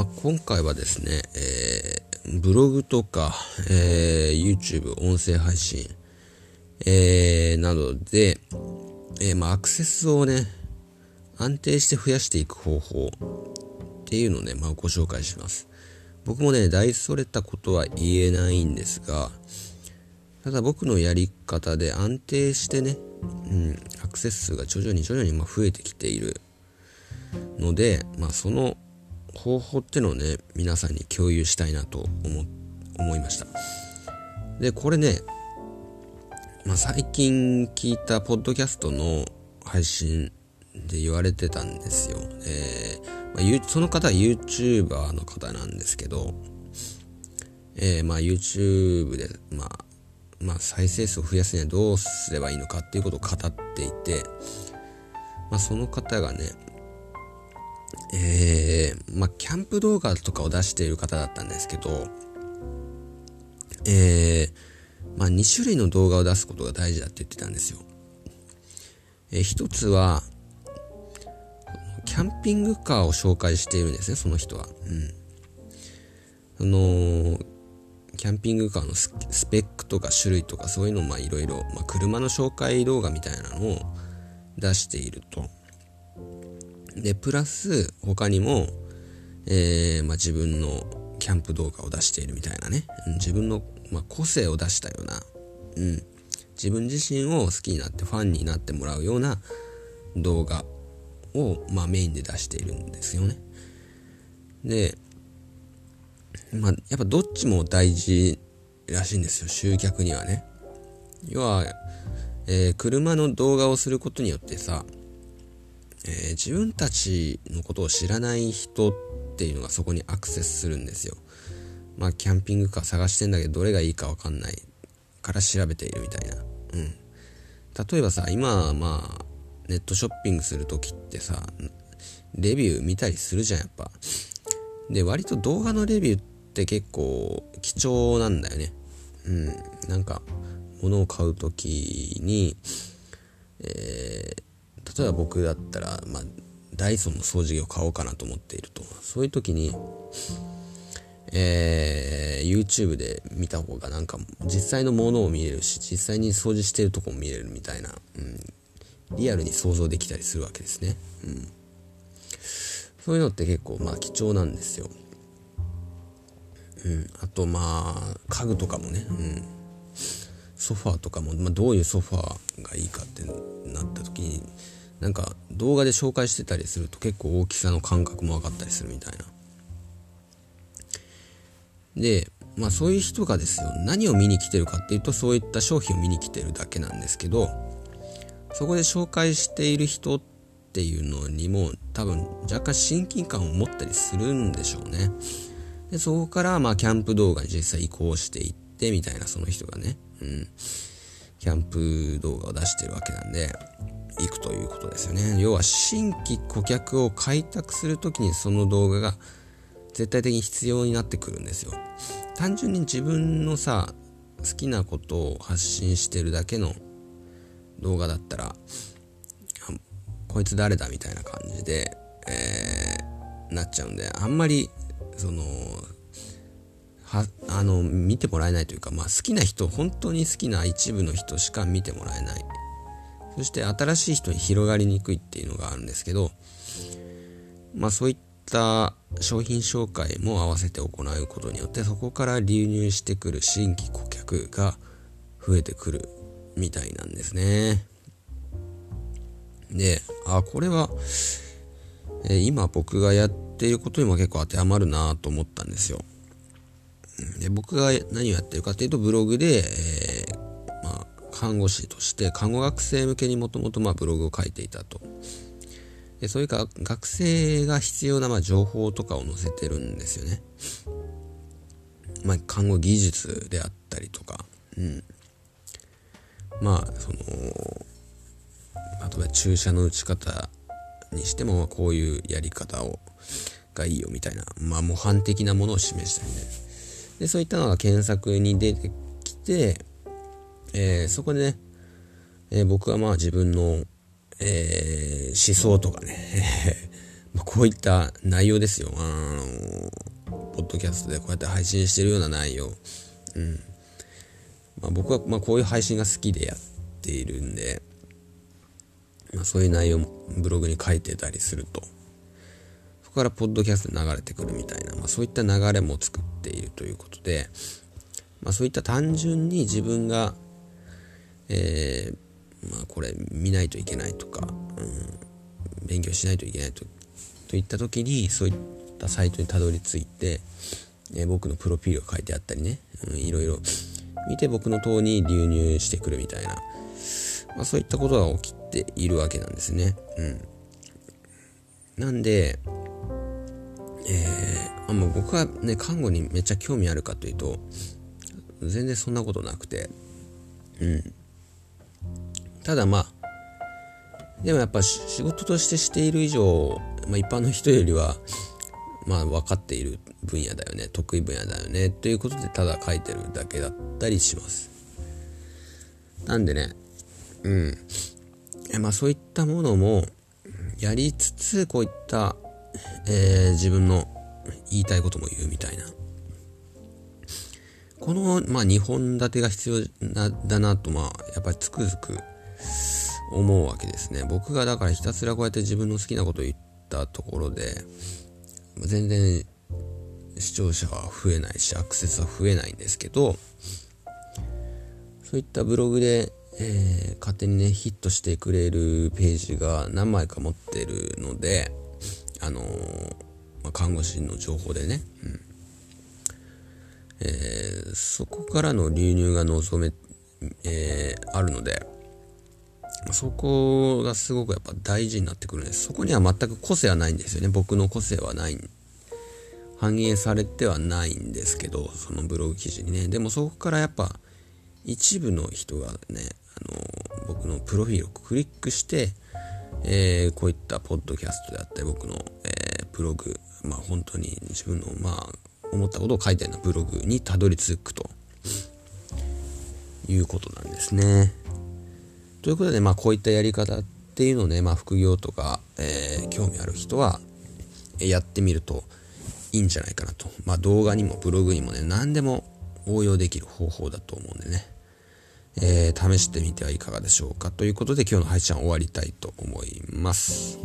まあ、今回はですね、えー、ブログとか、えー、YouTube、音声配信、えー、などで、え、まあ、アクセスをね、安定して増やしていく方法っていうのをね、まあ、ご紹介します。僕もね、大それたことは言えないんですが、ただ僕のやり方で安定してね、うん、アクセス数が徐々に徐々にま増えてきているので、まあ、その方法っていうのをね、皆さんに共有したいなと思、思いました。で、これね、まあ、最近聞いたポッドキャストの配信で言われてたんですよ。えー、まあ、その方は YouTuber の方なんですけど、えー、まあ YouTube で、まあ、まあ、再生数を増やすにはどうすればいいのかっていうことを語っていて、まあ、その方がね、えー、まあ、キャンプ動画とかを出している方だったんですけど、えー、まあ、2種類の動画を出すことが大事だって言ってたんですよ。えー、一つは、キャンピングカーを紹介しているんですね、その人は。うん。あのー、キャンピングカーのスペックとか種類とかそういうのをまあいろいろ、まあ、車の紹介動画みたいなのを出していると。で、プラス他にも、えー、まあ、自分のキャンプ動画を出しているみたいなね。自分の、まあ、個性を出したような、うん。自分自身を好きになってファンになってもらうような動画を、まあ、メインで出しているんですよね。で、まあ、やっぱどっちも大事らしいんですよ、集客にはね。要は、えー、車の動画をすることによってさ、えー、自分たちのことを知らない人っていうのがそこにアクセスするんですよ。まあ、キャンピングカー探してんだけど、どれがいいかわかんないから調べているみたいな。うん。例えばさ、今、まあ、ネットショッピングするときってさ、レビュー見たりするじゃん、やっぱ。で、割と動画のレビューって結構貴重なんだよね。うん。なんか、物を買うときに、えー、例えば僕だったら、まあ、ダイソンの掃除機を買おうかなと思っていると。そういう時に、えー、YouTube で見た方がなんか実際のものを見れるし、実際に掃除してるとこも見れるみたいな、うん、リアルに想像できたりするわけですね。うん。そういうのって結構まあ貴重なんですよ。うん、あとまあ家具とかもね、うん、ソファーとかも、まあ、どういうソファーがいいかってなった時になんか動画で紹介してたりすると結構大きさの感覚も分かったりするみたいな。で、まあそういう人がですよ、何を見に来てるかっていうとそういった商品を見に来てるだけなんですけど、そこで紹介している人っていうのにも多分若干親近感を持ったりするんでしょうね。で、そこから、まあ、キャンプ動画に実際移行していって、みたいな、その人がね、うん、キャンプ動画を出してるわけなんで、行くということですよね。要は、新規顧客を開拓するときにその動画が絶対的に必要になってくるんですよ。単純に自分のさ、好きなことを発信してるだけの動画だったら、こいつ誰だみたいな感じで、えー、なっちゃうんで、あんまりそのはあの見てもらえないというか、まあ、好きな人本当に好きな一部の人しか見てもらえないそして新しい人に広がりにくいっていうのがあるんですけどまあそういった商品紹介も合わせて行うことによってそこから流入してくる新規顧客が増えてくるみたいなんですねであこれは、え今僕がやっていうことにも結構当てはまるなと思ったんですよ。で僕が何をやってるかっていうとブログで、えー、まあ、看護師として看護学生向けにもともとブログを書いていたと。でそういうか学生が必要なまあ情報とかを載せてるんですよね。まあ、看護技術であったりとか、うん。まあ、その、例えば注射の打ち方にしてもこういうやり方をがいいよみたいな、まあ模範的なものを示したりね。で、そういったのが検索に出てきて、えー、そこでね、えー、僕はまあ自分の、えー、思想とかね、こういった内容ですよ。あのポッドキャストでこうやって配信してるような内容、うん。まあ、僕はまあこういう配信が好きでやっているんで、まあ、そういう内容もブログに書いてたりすると。こからポッドキャストで流れてくるみたいな、まあ、そういった流れも作っているということで、まあ、そういった単純に自分が、えー、まあ、これ見ないといけないとか、うん、勉強しないといけないとといった時にそういったサイトにたどり着いて、えー、僕のプロフィールが書いてあったりね、うん、いろいろ見て僕の党に流入してくるみたいな、まあ、そういったことが起きているわけなんですね。うん、なんで、えー、あもう僕はね看護にめっちゃ興味あるかというと全然そんなことなくてうん。ただまあでもやっぱ仕事としてしている以上、まあ、一般の人よりはまあ分かっている分野だよね得意分野だよねということでただ書いてるだけだったりします。なんでねうん。まあそういったものもやりつつこういった、えー、自分の言いたいことも言うみたいなこの、まあ、2本立てが必要なだなと、まあ、やっぱりつくづく思うわけですね。僕がだからひたすらこうやって自分の好きなことを言ったところで、全然視聴者は増えないし、アクセスは増えないんですけど、そういったブログで、えー、勝手にね、ヒットしてくれるページが何枚か持ってるので、あのー、まあ、看護師の情報でね、うんえー、そこからの流入が望め、えー、あるので、そこがすごくやっぱ大事になってくるんです。そこには全く個性はないんですよね。僕の個性はない。反映されてはないんですけど、そのブログ記事にね。でもそこからやっぱ一部の人がね、あの、僕のプロフィールをクリックして、えー、こういったポッドキャストであったり、僕の、えー、ブログ、まあ本当に自分の、まあ、思ったことを書いたようなブログにたどり着くということなんですね。ということで、まあ、こういったやり方っていうのをね、まあ、副業とか、えー、興味ある人は、やってみるといいんじゃないかなと。まあ、動画にもブログにもね、何でも応用できる方法だと思うんでね、えー、試してみてはいかがでしょうか。ということで、今日の配信は終わりたいと思います。